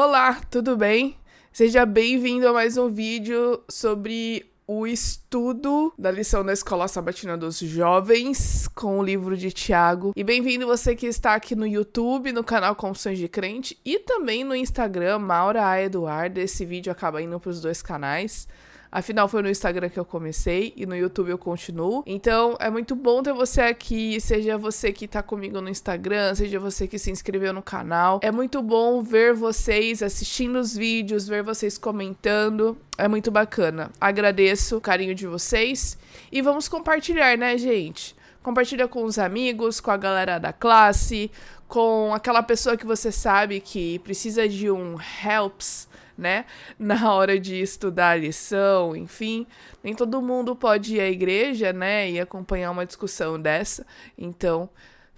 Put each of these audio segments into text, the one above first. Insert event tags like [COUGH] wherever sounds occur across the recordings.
Olá, tudo bem? Seja bem-vindo a mais um vídeo sobre o estudo da lição da Escola Sabatina dos Jovens com o livro de Tiago. E bem-vindo você que está aqui no YouTube, no canal Confissões de Crente e também no Instagram, Maura A. Eduardo. Esse vídeo acaba indo para os dois canais. Afinal, foi no Instagram que eu comecei e no YouTube eu continuo. Então, é muito bom ter você aqui, seja você que tá comigo no Instagram, seja você que se inscreveu no canal. É muito bom ver vocês assistindo os vídeos, ver vocês comentando. É muito bacana. Agradeço o carinho de vocês e vamos compartilhar, né, gente? Compartilha com os amigos, com a galera da classe, com aquela pessoa que você sabe que precisa de um helps né? Na hora de estudar a lição, enfim. Nem todo mundo pode ir à igreja, né? E acompanhar uma discussão dessa. Então,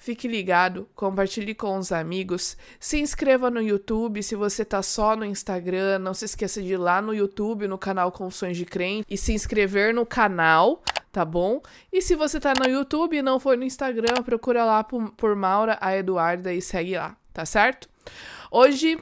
fique ligado, compartilhe com os amigos, se inscreva no YouTube se você tá só no Instagram, não se esqueça de ir lá no YouTube, no canal Confissões de Crente e se inscrever no canal, tá bom? E se você tá no YouTube e não for no Instagram, procura lá por, por Maura a Eduarda e segue lá, tá certo? Hoje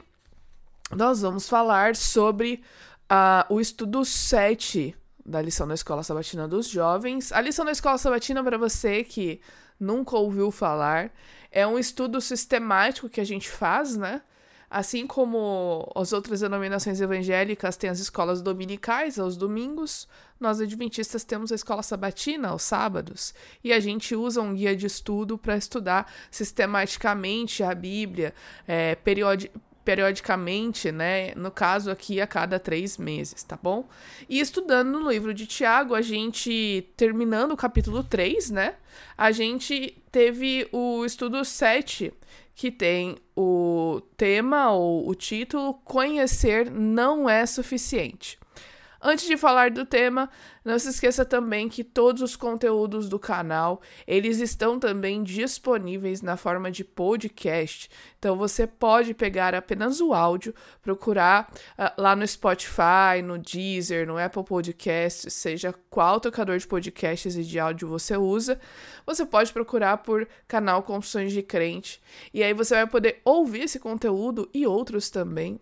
nós vamos falar sobre uh, o estudo 7 da lição da Escola Sabatina dos Jovens. A lição da Escola Sabatina, para você que nunca ouviu falar, é um estudo sistemático que a gente faz, né? Assim como as outras denominações evangélicas têm as escolas dominicais aos domingos, nós adventistas temos a escola sabatina aos sábados. E a gente usa um guia de estudo para estudar sistematicamente a Bíblia, é, periodi periodicamente, né? No caso aqui, a cada três meses, tá bom? E estudando no livro de Tiago, a gente, terminando o capítulo 3, né? A gente teve o estudo 7, que tem o tema ou o título Conhecer não é suficiente. Antes de falar do tema, não se esqueça também que todos os conteúdos do canal, eles estão também disponíveis na forma de podcast. Então você pode pegar apenas o áudio, procurar uh, lá no Spotify, no Deezer, no Apple Podcasts, seja qual tocador de podcasts e de áudio você usa, você pode procurar por canal Confissões de Crente. E aí você vai poder ouvir esse conteúdo e outros também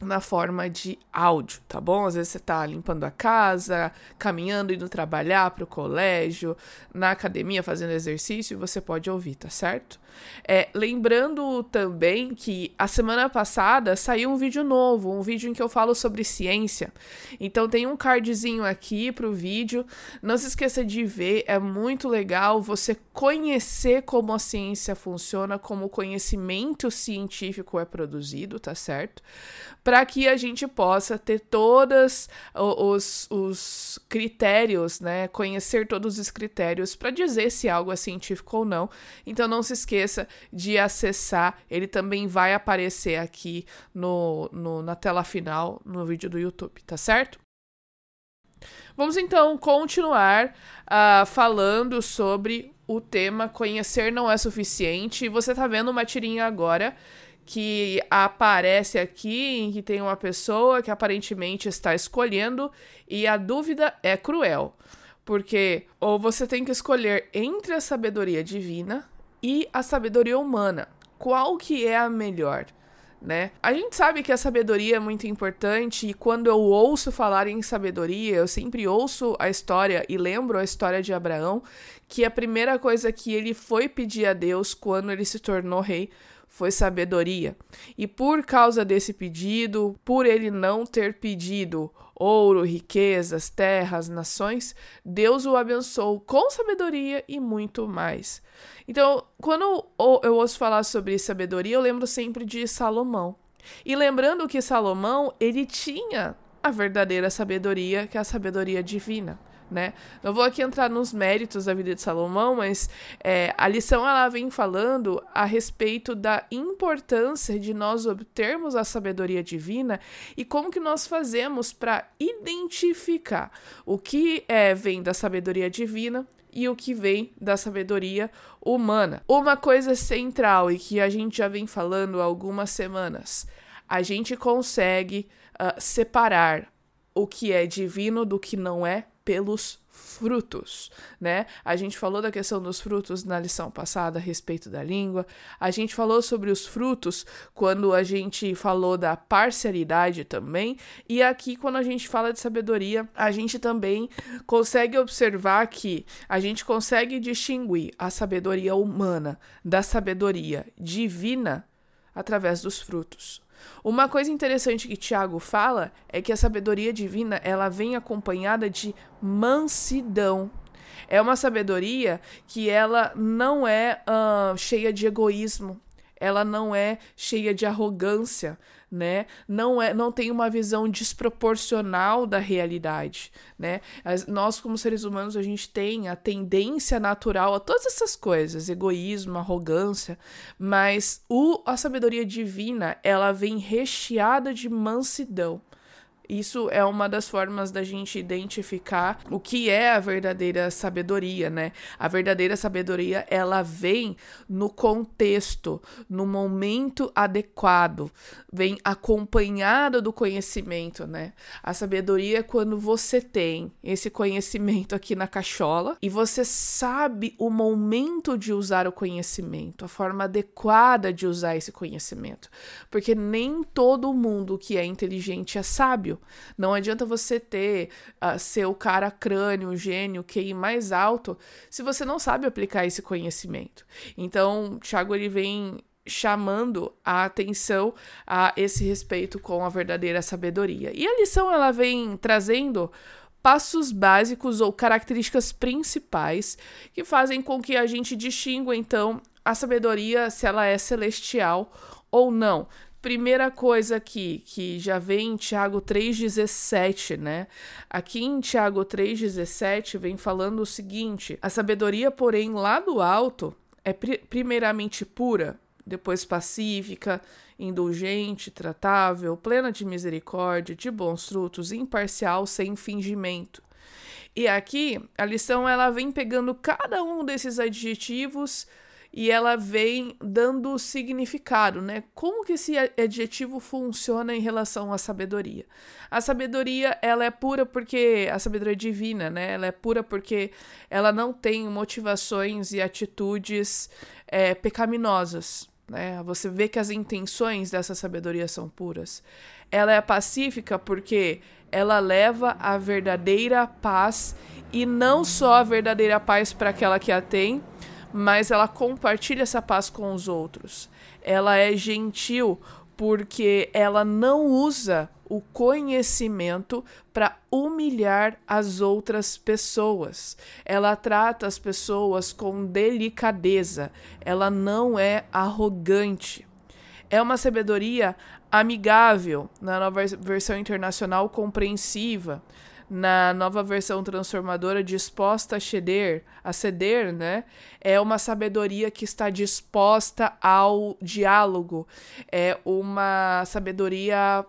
na forma de áudio, tá bom? Às vezes você tá limpando a casa, caminhando, indo trabalhar para o colégio, na academia fazendo exercício, você pode ouvir, tá certo? É, lembrando também que a semana passada saiu um vídeo novo, um vídeo em que eu falo sobre ciência. Então tem um cardzinho aqui pro vídeo. Não se esqueça de ver, é muito legal você conhecer como a ciência funciona, como o conhecimento científico é produzido, tá certo? Para que a gente possa ter todos os, os critérios, né? Conhecer todos os critérios para dizer se algo é científico ou não. Então não se esqueça de acessar. Ele também vai aparecer aqui no, no, na tela final no vídeo do YouTube, tá certo? Vamos então continuar uh, falando sobre o tema Conhecer não é suficiente. Você tá vendo uma tirinha agora que aparece aqui em que tem uma pessoa que aparentemente está escolhendo e a dúvida é cruel. Porque ou você tem que escolher entre a sabedoria divina e a sabedoria humana. Qual que é a melhor? Né? A gente sabe que a sabedoria é muito importante e quando eu ouço falar em sabedoria, eu sempre ouço a história e lembro a história de Abraão, que a primeira coisa que ele foi pedir a Deus quando ele se tornou rei foi sabedoria. E por causa desse pedido, por ele não ter pedido ouro, riquezas, terras, nações, Deus o abençoou com sabedoria e muito mais. Então, quando eu ouço falar sobre sabedoria, eu lembro sempre de Salomão. E lembrando que Salomão, ele tinha a verdadeira sabedoria, que é a sabedoria divina né? Não vou aqui entrar nos méritos da vida de Salomão, mas é, a lição ela vem falando a respeito da importância de nós obtermos a sabedoria divina e como que nós fazemos para identificar o que é, vem da sabedoria divina e o que vem da sabedoria humana. Uma coisa central e que a gente já vem falando há algumas semanas, a gente consegue uh, separar o que é divino do que não é pelos frutos, né? A gente falou da questão dos frutos na lição passada a respeito da língua. A gente falou sobre os frutos quando a gente falou da parcialidade também. E aqui, quando a gente fala de sabedoria, a gente também consegue observar que a gente consegue distinguir a sabedoria humana da sabedoria divina através dos frutos. Uma coisa interessante que Tiago fala é que a sabedoria divina ela vem acompanhada de mansidão. É uma sabedoria que ela não é uh, cheia de egoísmo, ela não é cheia de arrogância, né? Não é, não tem uma visão desproporcional da realidade, né? As, nós como seres humanos a gente tem a tendência natural a todas essas coisas, egoísmo, arrogância, mas o, a sabedoria divina ela vem recheada de mansidão. Isso é uma das formas da gente identificar o que é a verdadeira sabedoria, né? A verdadeira sabedoria, ela vem no contexto, no momento adequado, vem acompanhada do conhecimento, né? A sabedoria é quando você tem esse conhecimento aqui na cachola e você sabe o momento de usar o conhecimento, a forma adequada de usar esse conhecimento. Porque nem todo mundo que é inteligente é sábio. Não adianta você ter uh, ser o cara crânio, gênio, QI mais alto, se você não sabe aplicar esse conhecimento. Então, Thiago ele vem chamando a atenção a esse respeito com a verdadeira sabedoria. E a lição ela vem trazendo passos básicos ou características principais que fazem com que a gente distingua então a sabedoria se ela é celestial ou não primeira coisa aqui, que já vem em Tiago 3,17, né? Aqui em Tiago 3,17 vem falando o seguinte: a sabedoria, porém, lá do alto é primeiramente pura, depois pacífica, indulgente, tratável, plena de misericórdia, de bons frutos, imparcial, sem fingimento. E aqui a lição ela vem pegando cada um desses adjetivos e ela vem dando significado, né? Como que esse adjetivo funciona em relação à sabedoria? A sabedoria, ela é pura porque a sabedoria é divina, né? Ela é pura porque ela não tem motivações e atitudes é, pecaminosas, né? Você vê que as intenções dessa sabedoria são puras. Ela é pacífica porque ela leva a verdadeira paz e não só a verdadeira paz para aquela que a tem, mas ela compartilha essa paz com os outros. Ela é gentil porque ela não usa o conhecimento para humilhar as outras pessoas. Ela trata as pessoas com delicadeza. Ela não é arrogante. É uma sabedoria amigável, na nova versão internacional compreensiva na nova versão transformadora disposta a ceder, a ceder, né? É uma sabedoria que está disposta ao diálogo, é uma sabedoria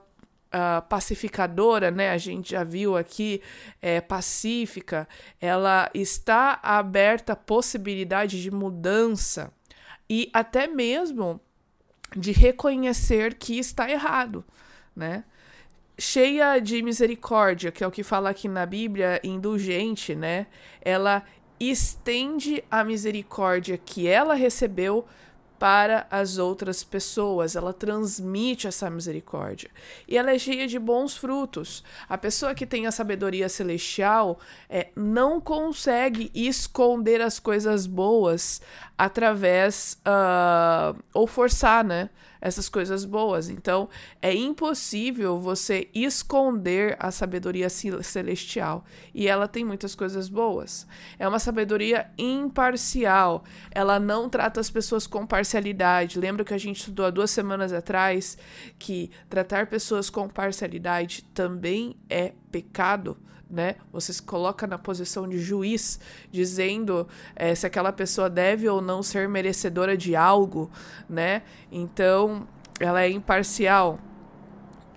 Uh, pacificadora, né? A gente já viu aqui, é, pacífica, ela está aberta à possibilidade de mudança e até mesmo de reconhecer que está errado, né? Cheia de misericórdia, que é o que fala aqui na Bíblia, indulgente, né? Ela estende a misericórdia que ela recebeu para as outras pessoas, ela transmite essa misericórdia. E ela é cheia de bons frutos. A pessoa que tem a sabedoria celestial é, não consegue esconder as coisas boas através. Uh, ou forçar, né? Essas coisas boas. Então, é impossível você esconder a sabedoria celestial. E ela tem muitas coisas boas. É uma sabedoria imparcial. Ela não trata as pessoas com parcialidade. Lembra que a gente estudou há duas semanas atrás que tratar pessoas com parcialidade também é pecado? né? Você se coloca na posição de juiz, dizendo é, se aquela pessoa deve ou não ser merecedora de algo, né? Então, ela é imparcial.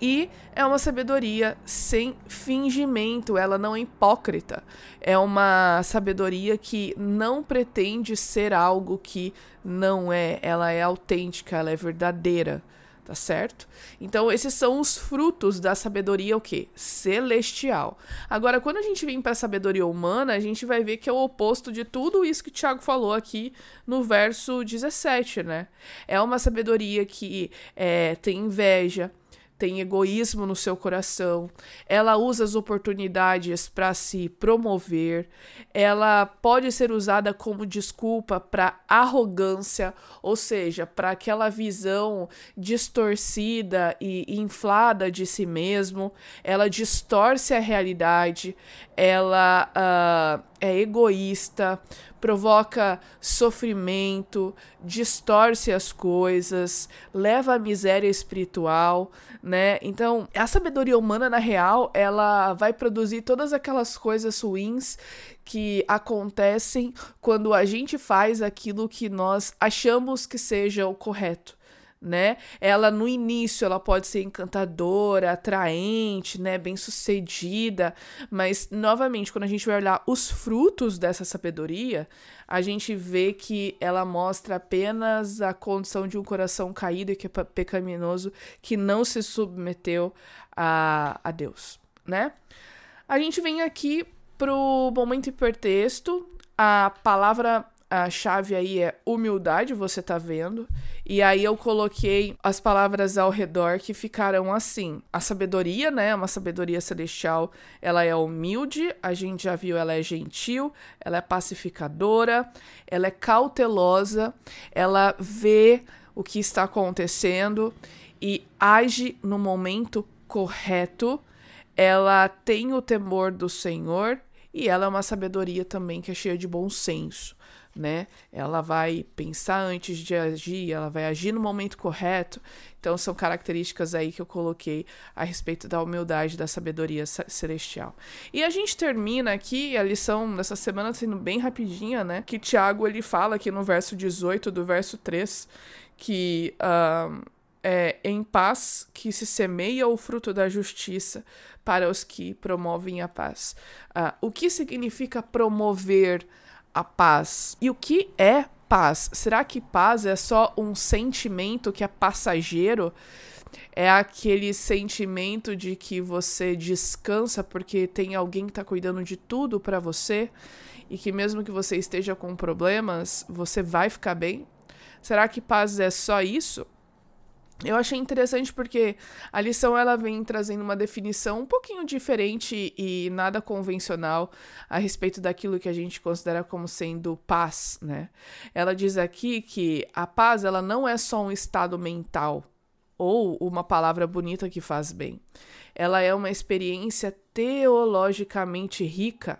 E é uma sabedoria sem fingimento, ela não é hipócrita. É uma sabedoria que não pretende ser algo que não é, ela é autêntica, ela é verdadeira tá certo? Então esses são os frutos da sabedoria o quê? Celestial. Agora quando a gente vem para a sabedoria humana, a gente vai ver que é o oposto de tudo isso que Tiago falou aqui no verso 17, né? É uma sabedoria que é, tem inveja, tem egoísmo no seu coração, ela usa as oportunidades para se promover, ela pode ser usada como desculpa para arrogância, ou seja, para aquela visão distorcida e inflada de si mesmo, ela distorce a realidade, ela uh, é egoísta, provoca sofrimento, distorce as coisas, leva à miséria espiritual, né? Então, a sabedoria humana, na real, ela vai produzir todas aquelas coisas ruins que acontecem quando a gente faz aquilo que nós achamos que seja o correto né? Ela no início ela pode ser encantadora, atraente, né, bem-sucedida, mas novamente quando a gente vai olhar os frutos dessa sabedoria, a gente vê que ela mostra apenas a condição de um coração caído e que é pecaminoso, que não se submeteu a, a Deus, né? A gente vem aqui pro momento hipertexto, a palavra a chave aí é humildade, você tá vendo. E aí eu coloquei as palavras ao redor que ficaram assim. A sabedoria, né? Uma sabedoria celestial, ela é humilde, a gente já viu, ela é gentil, ela é pacificadora, ela é cautelosa, ela vê o que está acontecendo e age no momento correto. Ela tem o temor do Senhor e ela é uma sabedoria também que é cheia de bom senso né? Ela vai pensar antes de agir, ela vai agir no momento correto. Então são características aí que eu coloquei a respeito da humildade, da sabedoria celestial. E a gente termina aqui a lição dessa semana sendo bem rapidinha, né? Que Tiago ele fala aqui no verso 18 do verso 3 que uh, é em paz que se semeia o fruto da justiça para os que promovem a paz. Uh, o que significa promover a paz. E o que é paz? Será que paz é só um sentimento que é passageiro? É aquele sentimento de que você descansa porque tem alguém que está cuidando de tudo para você e que mesmo que você esteja com problemas, você vai ficar bem? Será que paz é só isso? Eu achei interessante porque a lição ela vem trazendo uma definição um pouquinho diferente e nada convencional a respeito daquilo que a gente considera como sendo paz, né? Ela diz aqui que a paz ela não é só um estado mental ou uma palavra bonita que faz bem. Ela é uma experiência teologicamente rica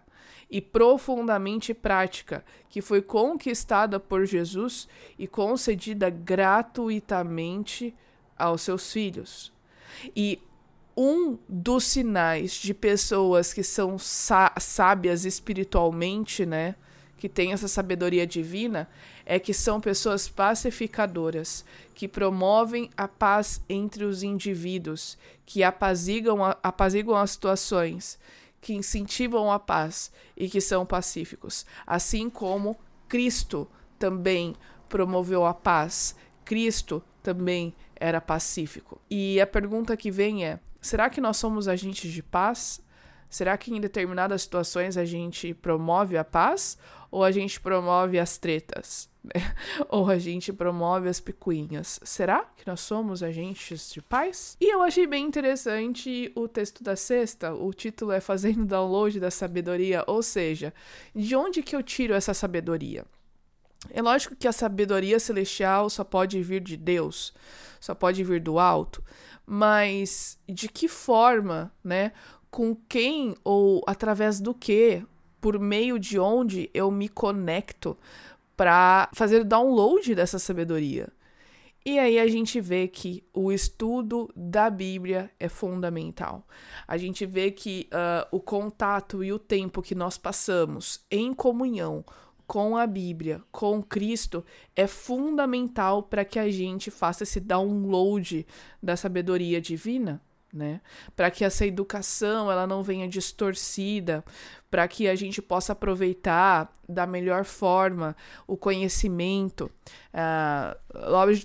e profundamente prática, que foi conquistada por Jesus e concedida gratuitamente aos seus filhos. E um dos sinais de pessoas que são sábias espiritualmente, né, que têm essa sabedoria divina, é que são pessoas pacificadoras, que promovem a paz entre os indivíduos, que apaziguam, a, apaziguam as situações, que incentivam a paz e que são pacíficos. Assim como Cristo também promoveu a paz, Cristo também era pacífico. E a pergunta que vem é: será que nós somos agentes de paz? Será que em determinadas situações a gente promove a paz ou a gente promove as tretas? [LAUGHS] ou a gente promove as picuinhas? Será que nós somos agentes de paz? E eu achei bem interessante o texto da sexta. O título é Fazendo Download da Sabedoria, ou seja, de onde que eu tiro essa sabedoria? É lógico que a sabedoria celestial só pode vir de Deus, só pode vir do alto, mas de que forma, né? Com quem ou através do que, por meio de onde eu me conecto para fazer download dessa sabedoria? E aí a gente vê que o estudo da Bíblia é fundamental. A gente vê que uh, o contato e o tempo que nós passamos em comunhão com a Bíblia, com Cristo, é fundamental para que a gente faça esse download da sabedoria divina, né? Para que essa educação ela não venha distorcida, para que a gente possa aproveitar da melhor forma o conhecimento. Ah,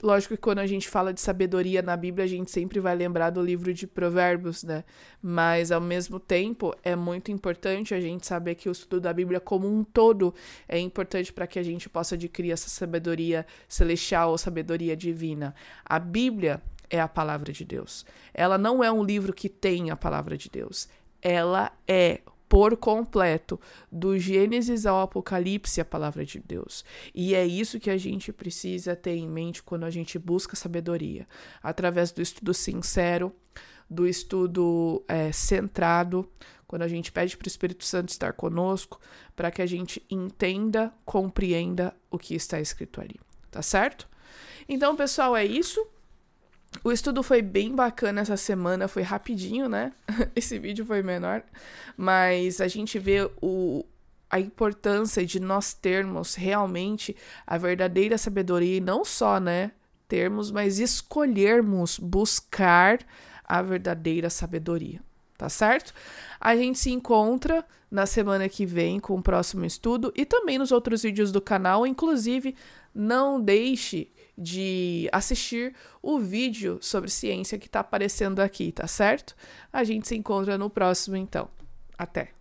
lógico que quando a gente fala de sabedoria na Bíblia, a gente sempre vai lembrar do livro de Provérbios, né? Mas ao mesmo tempo é muito importante a gente saber que o estudo da Bíblia como um todo é importante para que a gente possa adquirir essa sabedoria celestial ou sabedoria divina. A Bíblia é a palavra de Deus. Ela não é um livro que tem a palavra de Deus. Ela é por completo, do Gênesis ao Apocalipse, a palavra de Deus. E é isso que a gente precisa ter em mente quando a gente busca sabedoria, através do estudo sincero, do estudo é, centrado, quando a gente pede para o Espírito Santo estar conosco, para que a gente entenda, compreenda o que está escrito ali, tá certo? Então, pessoal, é isso. O estudo foi bem bacana essa semana, foi rapidinho, né? [LAUGHS] Esse vídeo foi menor, mas a gente vê o, a importância de nós termos realmente a verdadeira sabedoria e não só, né, termos, mas escolhermos buscar a verdadeira sabedoria, tá certo? A gente se encontra na semana que vem com o próximo estudo e também nos outros vídeos do canal, inclusive não deixe de assistir o vídeo sobre ciência que está aparecendo aqui, tá certo? A gente se encontra no próximo, então. Até!